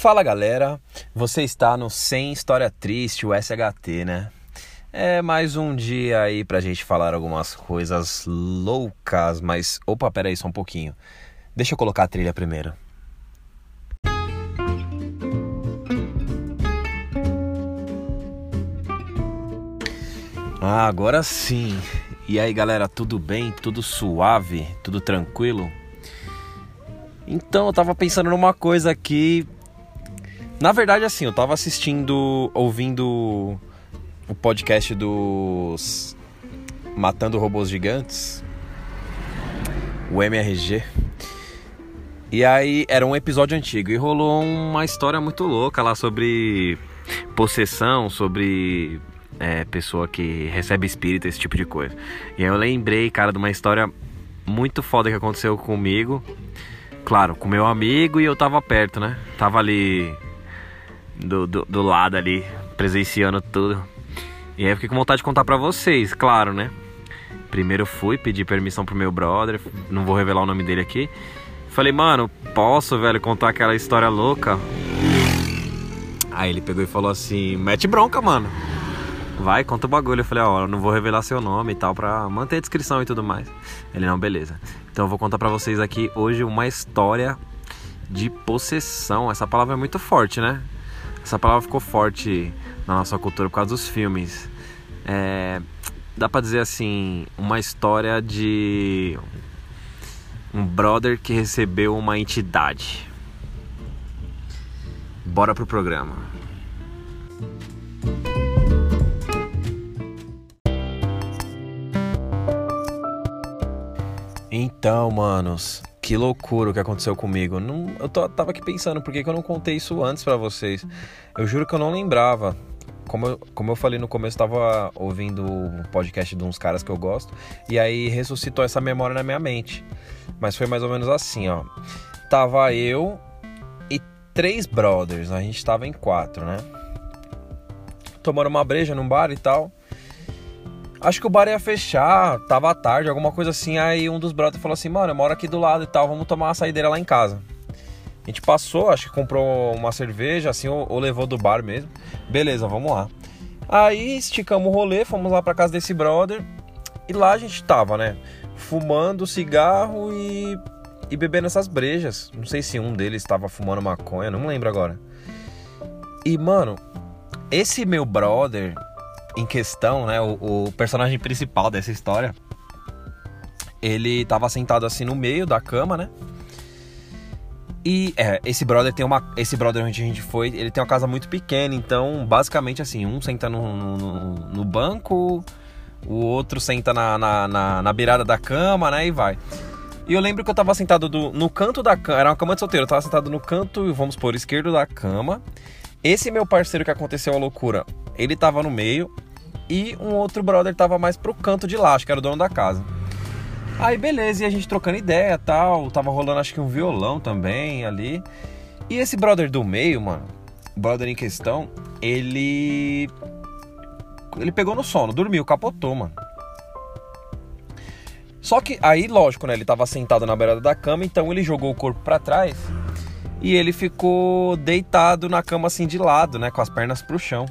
Fala galera, você está no Sem História Triste, o SHT, né? É mais um dia aí pra gente falar algumas coisas loucas, mas. Opa, pera aí só um pouquinho. Deixa eu colocar a trilha primeiro. Ah, agora sim. E aí galera, tudo bem? Tudo suave? Tudo tranquilo? Então eu tava pensando numa coisa aqui. Na verdade, assim, eu tava assistindo, ouvindo o podcast dos Matando Robôs Gigantes, o MRG. E aí era um episódio antigo e rolou uma história muito louca lá sobre possessão, sobre é, pessoa que recebe espírito, esse tipo de coisa. E aí eu lembrei, cara, de uma história muito foda que aconteceu comigo claro, com meu amigo e eu tava perto, né? Tava ali do, do, do lado ali, presenciando tudo. E aí eu fiquei com vontade de contar pra vocês, claro, né? Primeiro fui pedir permissão pro meu brother, não vou revelar o nome dele aqui. Falei, mano, posso, velho, contar aquela história louca? Aí ele pegou e falou assim: mete bronca, mano. Vai, conta o bagulho. Eu falei, ó, não vou revelar seu nome e tal, pra manter a descrição e tudo mais. Ele, não, beleza. Então eu vou contar pra vocês aqui hoje uma história de possessão. Essa palavra é muito forte, né? Essa palavra ficou forte na nossa cultura por causa dos filmes. É, dá pra dizer assim, uma história de um brother que recebeu uma entidade. Bora pro programa. Então, manos, que loucura o que aconteceu comigo. Não, eu tô, tava aqui pensando, por que, que eu não contei isso antes para vocês? Eu juro que eu não lembrava. Como eu, como eu falei no começo, eu tava ouvindo o podcast de uns caras que eu gosto. E aí ressuscitou essa memória na minha mente. Mas foi mais ou menos assim, ó. Tava eu e três brothers. A gente tava em quatro, né? Tomando uma breja num bar e tal. Acho que o bar ia fechar, tava tarde, alguma coisa assim. Aí um dos brothers falou assim: Mano, eu moro aqui do lado e tal, vamos tomar uma saideira lá em casa. A gente passou, acho que comprou uma cerveja, assim, ou, ou levou do bar mesmo. Beleza, vamos lá. Aí esticamos o rolê, fomos lá pra casa desse brother. E lá a gente tava, né? Fumando cigarro e, e bebendo essas brejas. Não sei se um deles estava fumando maconha, não lembro agora. E, mano, esse meu brother, em questão, né, o, o personagem principal dessa história, ele tava sentado assim no meio da cama, né? E é, esse brother tem uma. Esse brother onde a gente foi, ele tem uma casa muito pequena, então basicamente assim, um senta no, no, no banco, o outro senta na, na, na, na, beirada da cama, né? E vai. E eu lembro que eu tava sentado do, no canto da cama, era uma cama de solteiro, eu tava sentado no canto, vamos por esquerdo da cama. Esse meu parceiro que aconteceu a loucura, ele tava no meio e um outro brother tava mais pro canto de lá, acho que era o dono da casa. Aí beleza, e a gente trocando ideia tal, tava rolando acho que um violão também ali. E esse brother do meio, mano, brother em questão, ele. Ele pegou no sono, dormiu, capotou, mano. Só que aí, lógico, né? Ele tava sentado na beirada da cama, então ele jogou o corpo para trás e ele ficou deitado na cama assim de lado, né? Com as pernas pro chão.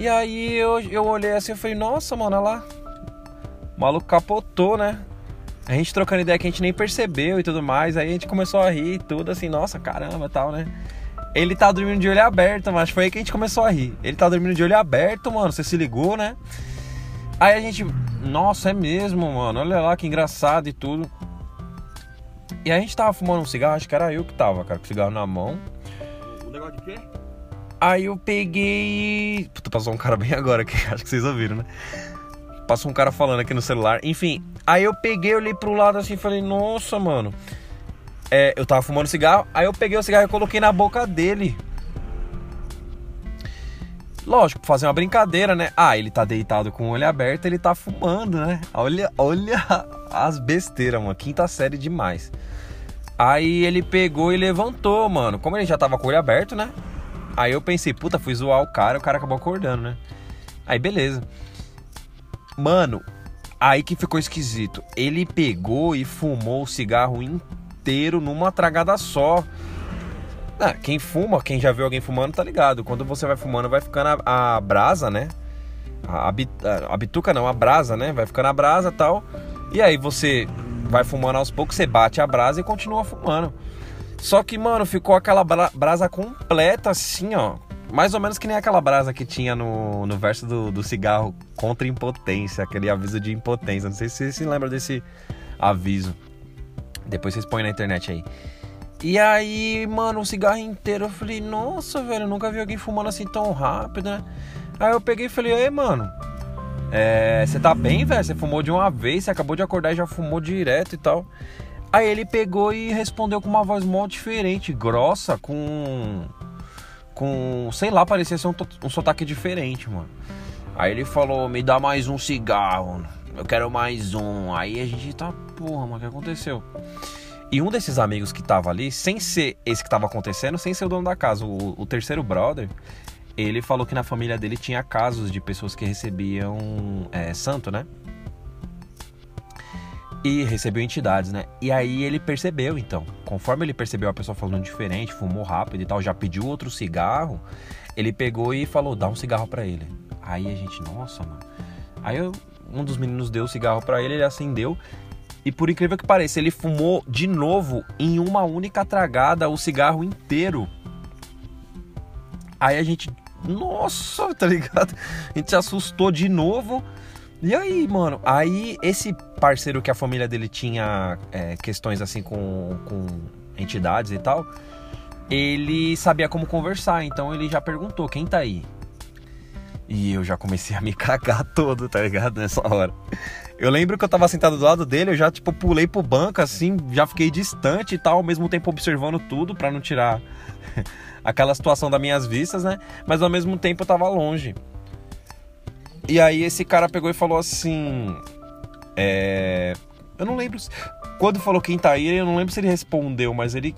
E aí eu, eu olhei assim e falei, nossa, mano, olha lá. O maluco capotou, né? A gente trocando ideia que a gente nem percebeu e tudo mais. Aí a gente começou a rir e tudo assim, nossa, caramba tal, né? Ele tá dormindo de olho aberto, mas foi aí que a gente começou a rir. Ele tá dormindo de olho aberto, mano. Você se ligou, né? Aí a gente, nossa, é mesmo, mano. Olha lá que engraçado e tudo. E a gente tava fumando um cigarro, acho que era eu que tava, cara, com o cigarro na mão. O negócio de quê? Aí eu peguei. Puta, passou um cara bem agora que acho que vocês ouviram, né? Passou um cara falando aqui no celular. Enfim, aí eu peguei, olhei pro lado assim e falei, nossa, mano. É, eu tava fumando cigarro, aí eu peguei o cigarro e coloquei na boca dele. Lógico, fazer uma brincadeira, né? Ah, ele tá deitado com o olho aberto, ele tá fumando, né? Olha, olha as besteiras, mano. Quinta série demais. Aí ele pegou e levantou, mano. Como ele já tava com o olho aberto, né? Aí eu pensei, puta, fui zoar o cara, o cara acabou acordando, né? Aí beleza. Mano, aí que ficou esquisito. Ele pegou e fumou o cigarro inteiro numa tragada só. Ah, quem fuma, quem já viu alguém fumando, tá ligado. Quando você vai fumando, vai ficando a, a brasa, né? A, a, a, bituca não, a brasa, né? Vai ficando a brasa tal. E aí você vai fumando aos poucos, você bate a brasa e continua fumando. Só que, mano, ficou aquela brasa completa assim, ó. Mais ou menos que nem aquela brasa que tinha no, no verso do, do cigarro contra impotência, aquele aviso de impotência. Não sei se você se lembra desse aviso. Depois vocês põem na internet aí. E aí, mano, o cigarro inteiro, eu falei, nossa, velho, eu nunca vi alguém fumando assim tão rápido, né? Aí eu peguei e falei, ei, mano, é, você tá bem, velho? Você fumou de uma vez, você acabou de acordar e já fumou direto e tal. Aí ele pegou e respondeu com uma voz mó diferente, grossa, com. Com. Sei lá, parecia ser um, um sotaque diferente, mano. Aí ele falou: Me dá mais um cigarro, eu quero mais um. Aí a gente tá, porra, mano, o que aconteceu? E um desses amigos que tava ali, sem ser esse que tava acontecendo, sem ser o dono da casa, o, o terceiro brother, ele falou que na família dele tinha casos de pessoas que recebiam é, santo, né? E recebeu entidades, né? E aí ele percebeu, então. Conforme ele percebeu a pessoa falando diferente, fumou rápido e tal, já pediu outro cigarro, ele pegou e falou: dá um cigarro para ele. Aí a gente, nossa, mano. Aí eu, um dos meninos deu o cigarro para ele, ele acendeu. E por incrível que pareça, ele fumou de novo em uma única tragada o cigarro inteiro. Aí a gente, nossa, tá ligado? A gente se assustou de novo. E aí, mano? Aí esse parceiro que a família dele tinha é, questões assim com, com entidades e tal, ele sabia como conversar, então ele já perguntou: quem tá aí? E eu já comecei a me cagar todo, tá ligado? Nessa hora. Eu lembro que eu tava sentado do lado dele, eu já, tipo, pulei pro banco, assim, já fiquei distante e tal, ao mesmo tempo observando tudo para não tirar aquela situação das minhas vistas, né? Mas ao mesmo tempo eu tava longe. E aí esse cara pegou e falou assim. É... Eu não lembro. Quando falou quem tá aí, eu não lembro se ele respondeu, mas ele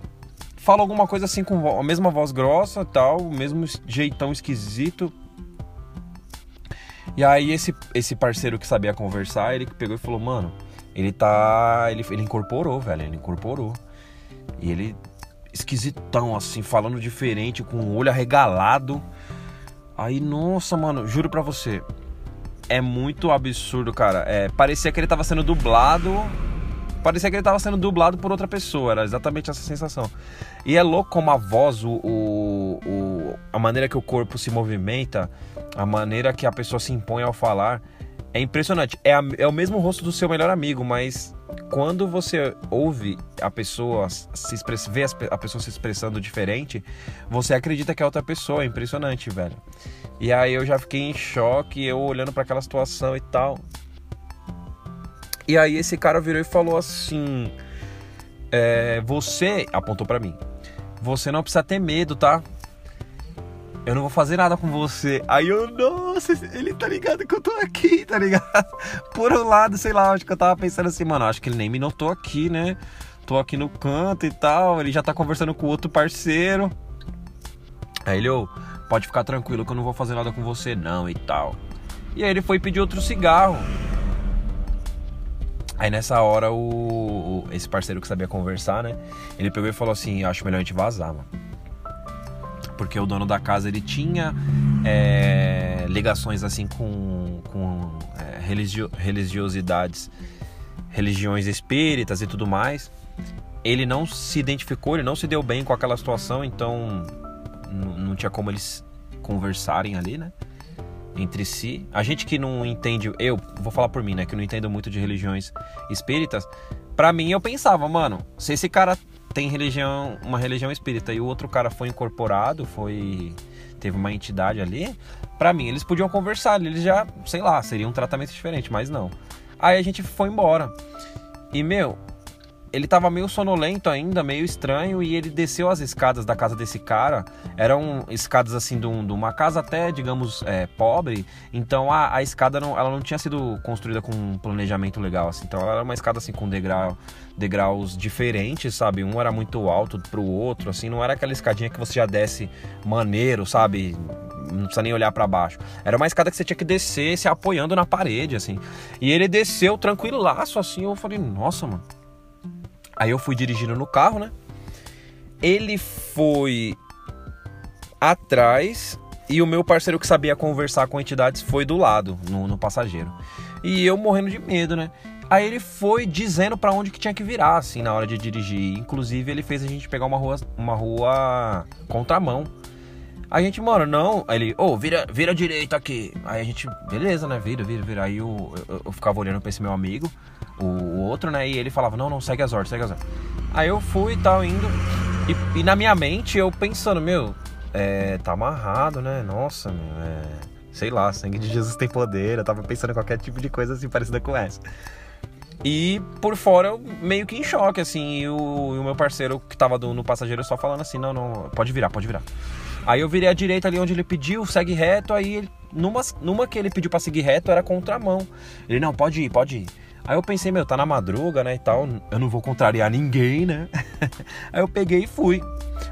falou alguma coisa assim com a mesma voz grossa tal, o mesmo jeitão esquisito. E aí esse, esse parceiro que sabia conversar, ele pegou e falou, mano, ele tá. Ele, ele incorporou, velho. Ele incorporou. E ele esquisitão, assim, falando diferente, com o olho arregalado. Aí, nossa, mano, juro pra você. É muito absurdo, cara. É, parecia que ele tava sendo dublado. Parecia que ele tava sendo dublado por outra pessoa. Era exatamente essa sensação. E é louco como a voz, o, o, a maneira que o corpo se movimenta, a maneira que a pessoa se impõe ao falar. É impressionante. É, a, é o mesmo rosto do seu melhor amigo, mas quando você ouve a pessoa se expressa, vê a pessoa se expressando diferente, você acredita que é outra pessoa. É impressionante, velho. E aí eu já fiquei em choque, eu olhando para aquela situação e tal. E aí esse cara virou e falou assim: é, Você, apontou para mim, você não precisa ter medo, tá? Eu não vou fazer nada com você. Aí eu, nossa, ele tá ligado que eu tô aqui, tá ligado? Por um lado, sei lá, acho que eu tava pensando assim, mano, acho que ele nem me notou aqui, né? Tô aqui no canto e tal, ele já tá conversando com outro parceiro. Aí ele, ô, pode ficar tranquilo que eu não vou fazer nada com você não e tal. E aí ele foi pedir outro cigarro. Aí nessa hora o, esse parceiro que sabia conversar, né? Ele pegou e falou assim, acho melhor a gente vazar, mano porque o dono da casa ele tinha é, ligações assim com, com é, religio, religiosidades, religiões espíritas e tudo mais. Ele não se identificou, ele não se deu bem com aquela situação, então não tinha como eles conversarem ali, né? Entre si. A gente que não entende, eu vou falar por mim, né? Que não entendo muito de religiões espíritas. Para mim, eu pensava, mano, se esse cara tem religião, uma religião espírita e o outro cara foi incorporado, foi teve uma entidade ali, para mim eles podiam conversar, eles já, sei lá, seria um tratamento diferente, mas não. Aí a gente foi embora. E meu, ele tava meio sonolento ainda, meio estranho, e ele desceu as escadas da casa desse cara. Eram escadas assim de, um, de uma casa até, digamos, é, pobre. Então a, a escada não, ela não tinha sido construída com um planejamento legal, assim. Então ela era uma escada assim com degrau, degraus diferentes, sabe? Um era muito alto pro outro, assim. Não era aquela escadinha que você já desce maneiro, sabe? não precisa nem olhar para baixo. Era uma escada que você tinha que descer se apoiando na parede, assim. E ele desceu tranquilaço, assim. Eu falei, nossa, mano. Aí eu fui dirigindo no carro, né? ele foi atrás e o meu parceiro que sabia conversar com entidades foi do lado, no, no passageiro. E eu morrendo de medo, né? Aí ele foi dizendo para onde que tinha que virar, assim, na hora de dirigir. Inclusive, ele fez a gente pegar uma rua, uma rua contramão. A gente, mano, não. Aí ele, ô, oh, vira, vira direita aqui. Aí a gente, beleza, né? Vira, vira, vira. Aí eu, eu, eu ficava olhando pra esse meu amigo, o, o, outro, né? E ele falava, não, não, segue as ordens, segue as ordens. Aí eu fui e tal, indo. E, e, na minha mente eu pensando, meu, é, tá amarrado, né? Nossa, meu, é, sei lá, sangue de Jesus tem poder. Eu tava pensando em qualquer tipo de coisa assim parecida com essa. E por fora, eu meio que em choque, assim. E o, e o meu parceiro que tava do, no passageiro só falando assim: não, não, pode virar, pode virar. Aí eu virei à direita ali onde ele pediu, segue reto. Aí ele, numa, numa que ele pediu pra seguir reto era contramão. Ele, não, pode ir, pode ir. Aí eu pensei, meu, tá na madruga, né, e tal, eu não vou contrariar ninguém, né? Aí eu peguei e fui.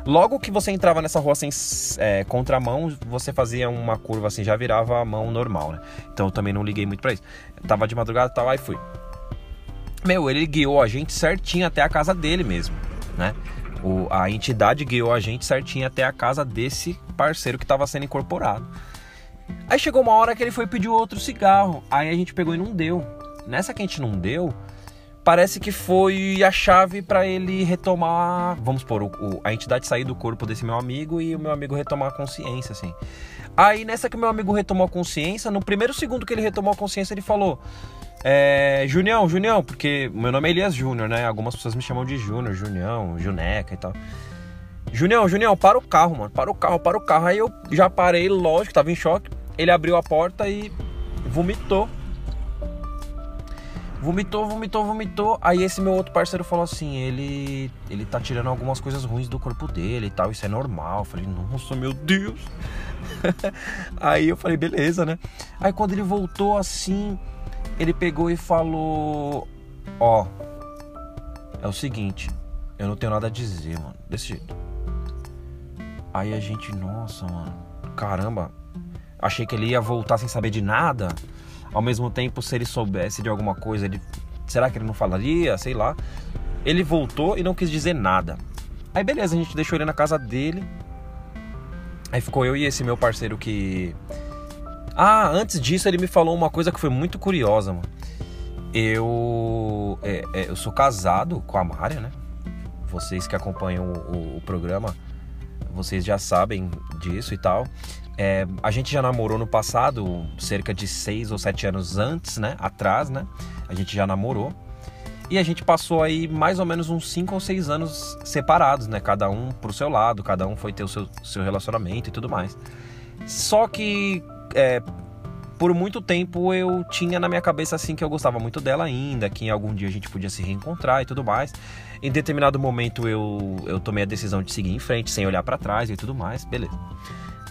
Logo que você entrava nessa rua sem é, contramão, você fazia uma curva assim, já virava a mão normal, né? Então eu também não liguei muito pra isso. Eu tava de madrugada e tal, aí fui. Meu, ele guiou a gente certinho até a casa dele mesmo, né? O, a entidade guiou a gente certinho até a casa desse parceiro que estava sendo incorporado. Aí chegou uma hora que ele foi pedir outro cigarro. Aí a gente pegou e não deu. Nessa que a gente não deu, parece que foi a chave para ele retomar, vamos supor, o, o, a entidade sair do corpo desse meu amigo e o meu amigo retomar a consciência, assim. Aí nessa que meu amigo retomou a consciência, no primeiro segundo que ele retomou a consciência, ele falou: é, Junião, Junião, porque meu nome é Elias Júnior, né? Algumas pessoas me chamam de Júnior, Junião, Juneca e tal. Junião, Junião, para o carro, mano. Para o carro, para o carro. Aí eu já parei, lógico, tava em choque. Ele abriu a porta e vomitou. Vomitou, vomitou, vomitou. Aí esse meu outro parceiro falou assim: ele ele tá tirando algumas coisas ruins do corpo dele e tal. Isso é normal. Eu falei: nossa, meu Deus. Aí eu falei: beleza, né? Aí quando ele voltou assim ele pegou e falou: Ó, é o seguinte, eu não tenho nada a dizer, mano, desse jeito. Aí a gente, nossa, mano, caramba, achei que ele ia voltar sem saber de nada. Ao mesmo tempo, se ele soubesse de alguma coisa, ele, será que ele não falaria? Sei lá. Ele voltou e não quis dizer nada. Aí beleza, a gente deixou ele na casa dele. Aí ficou eu e esse meu parceiro que ah, antes disso ele me falou uma coisa que foi muito curiosa, mano. Eu, é, é, eu sou casado com a Mária, né? Vocês que acompanham o, o, o programa, vocês já sabem disso e tal. É, a gente já namorou no passado, cerca de seis ou sete anos antes, né? Atrás, né? A gente já namorou. E a gente passou aí mais ou menos uns cinco ou seis anos separados, né? Cada um pro seu lado, cada um foi ter o seu, seu relacionamento e tudo mais. Só que é, por muito tempo eu tinha na minha cabeça assim que eu gostava muito dela ainda, que em algum dia a gente podia se reencontrar e tudo mais. Em determinado momento eu, eu tomei a decisão de seguir em frente, sem olhar para trás e tudo mais, beleza.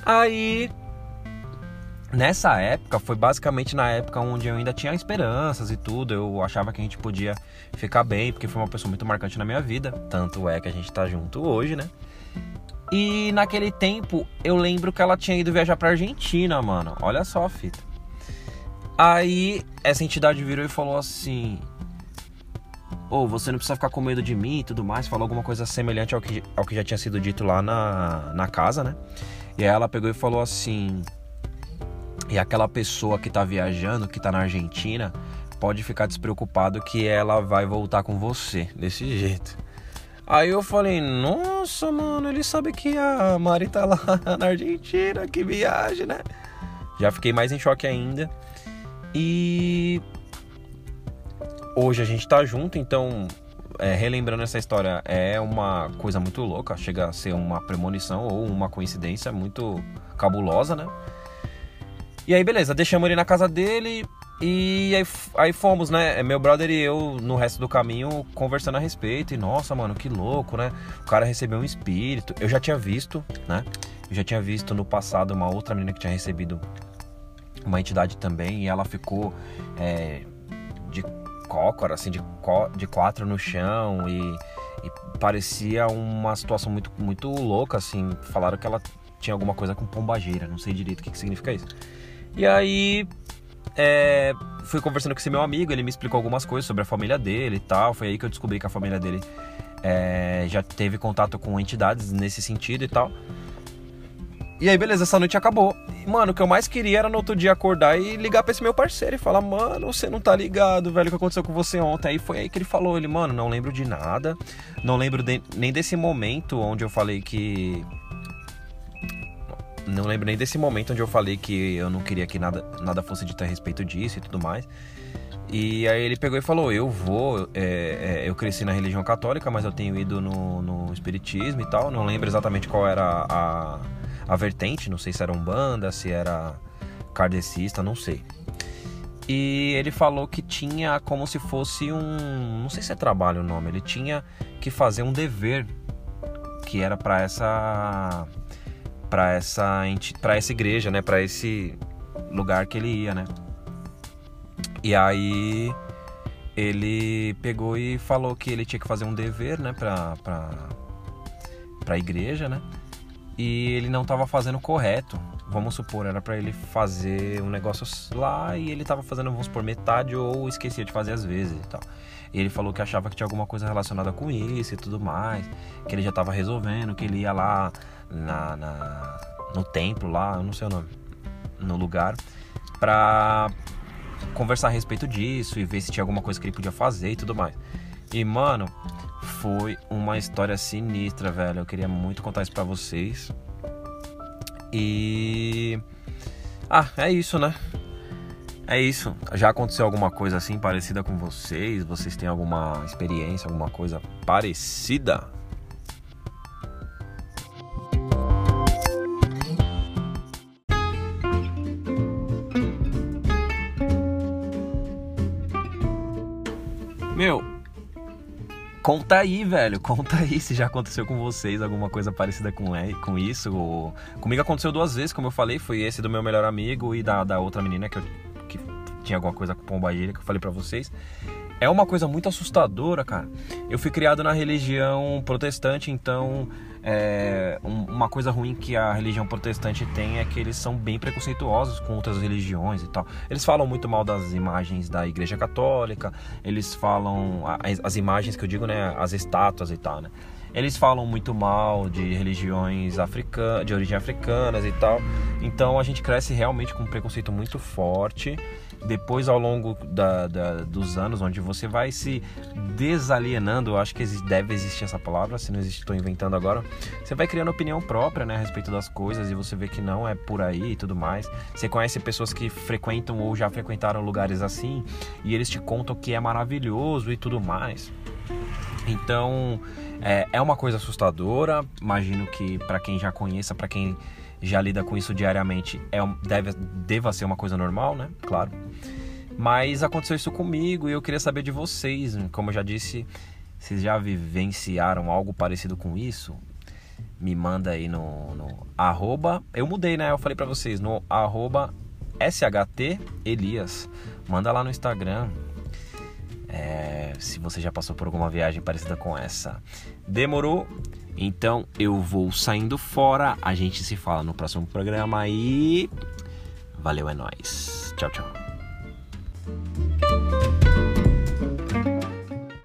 Aí nessa época foi basicamente na época onde eu ainda tinha esperanças e tudo. Eu achava que a gente podia ficar bem, porque foi uma pessoa muito marcante na minha vida. Tanto é que a gente tá junto hoje, né? E naquele tempo eu lembro que ela tinha ido viajar pra Argentina, mano. Olha só a fita. Aí essa entidade virou e falou assim: Ô, oh, você não precisa ficar com medo de mim e tudo mais. Falou alguma coisa semelhante ao que, ao que já tinha sido dito lá na, na casa, né? E aí ela pegou e falou assim: E aquela pessoa que tá viajando, que tá na Argentina, pode ficar despreocupado que ela vai voltar com você. Desse jeito. Aí eu falei, nossa, mano, ele sabe que a Mari tá lá na Argentina, que viagem, né? Já fiquei mais em choque ainda. E hoje a gente tá junto, então, é, relembrando essa história, é uma coisa muito louca, chega a ser uma premonição ou uma coincidência muito cabulosa, né? E aí, beleza, deixamos ele na casa dele, e aí, aí, fomos, né? Meu brother e eu, no resto do caminho, conversando a respeito. E nossa, mano, que louco, né? O cara recebeu um espírito. Eu já tinha visto, né? Eu já tinha visto no passado uma outra menina que tinha recebido uma entidade também. E ela ficou é, de cócora, assim, de, de quatro no chão. E, e parecia uma situação muito, muito louca, assim. Falaram que ela tinha alguma coisa com pombageira. Não sei direito o que, que significa isso. E aí é, fui conversando com esse meu amigo, ele me explicou algumas coisas sobre a família dele e tal. Foi aí que eu descobri que a família dele é, já teve contato com entidades nesse sentido e tal. E aí, beleza, essa noite acabou. E, mano, o que eu mais queria era no outro dia acordar e ligar pra esse meu parceiro e falar, mano, você não tá ligado, velho, o que aconteceu com você ontem. Aí foi aí que ele falou, ele, mano, não lembro de nada. Não lembro de, nem desse momento onde eu falei que. Não lembro nem desse momento onde eu falei que eu não queria que nada, nada fosse dito a respeito disso e tudo mais. E aí ele pegou e falou: Eu vou. É, é, eu cresci na religião católica, mas eu tenho ido no, no espiritismo e tal. Não lembro exatamente qual era a a vertente, não sei se era Umbanda, se era kardecista, não sei. E ele falou que tinha como se fosse um, não sei se é trabalho o nome, ele tinha que fazer um dever que era para essa para essa para essa igreja, né, para esse lugar que ele ia, né? E aí ele pegou e falou que ele tinha que fazer um dever, né, para para a igreja, né? E ele não estava fazendo correto. Vamos supor, era para ele fazer um negócio lá e ele estava fazendo, vamos supor, metade ou esquecia de fazer às vezes e tal. E ele falou que achava que tinha alguma coisa relacionada com isso e tudo mais, que ele já estava resolvendo, que ele ia lá na, na, no templo lá, eu não sei o nome, no lugar, pra conversar a respeito disso e ver se tinha alguma coisa que ele podia fazer e tudo mais. E mano, foi uma história sinistra, velho. Eu queria muito contar isso pra vocês. E. Ah, é isso, né? É isso. Já aconteceu alguma coisa assim parecida com vocês? Vocês têm alguma experiência, alguma coisa parecida? Conta aí, velho. Conta aí se já aconteceu com vocês alguma coisa parecida com, é, com isso. Ou... Comigo aconteceu duas vezes, como eu falei. Foi esse do meu melhor amigo e da, da outra menina que, eu, que tinha alguma coisa com pombagira que eu falei para vocês. É uma coisa muito assustadora, cara. Eu fui criado na religião protestante, então é, uma coisa ruim que a religião protestante tem é que eles são bem preconceituosos com outras religiões e tal. Eles falam muito mal das imagens da Igreja Católica, eles falam as, as imagens que eu digo, né, as estátuas e tal, né? Eles falam muito mal de religiões africanas, de origem africanas e tal. Então a gente cresce realmente com um preconceito muito forte depois ao longo da, da, dos anos, onde você vai se desalienando, eu acho que deve existir essa palavra, se não existe, estou inventando agora. Você vai criando opinião própria né, a respeito das coisas e você vê que não é por aí e tudo mais. Você conhece pessoas que frequentam ou já frequentaram lugares assim e eles te contam que é maravilhoso e tudo mais. Então é, é uma coisa assustadora. Imagino que para quem já conheça, para quem já lida com isso diariamente, é, deve, deva ser uma coisa normal, né? Claro. Mas aconteceu isso comigo e eu queria saber de vocês. Como eu já disse, vocês já vivenciaram algo parecido com isso? Me manda aí no, no arroba. Eu mudei, né? Eu falei para vocês, no arroba SHT Elias. Manda lá no Instagram. É, se você já passou por alguma viagem parecida com essa. Demorou? Então eu vou saindo fora. A gente se fala no próximo programa e valeu é nós. Tchau, tchau.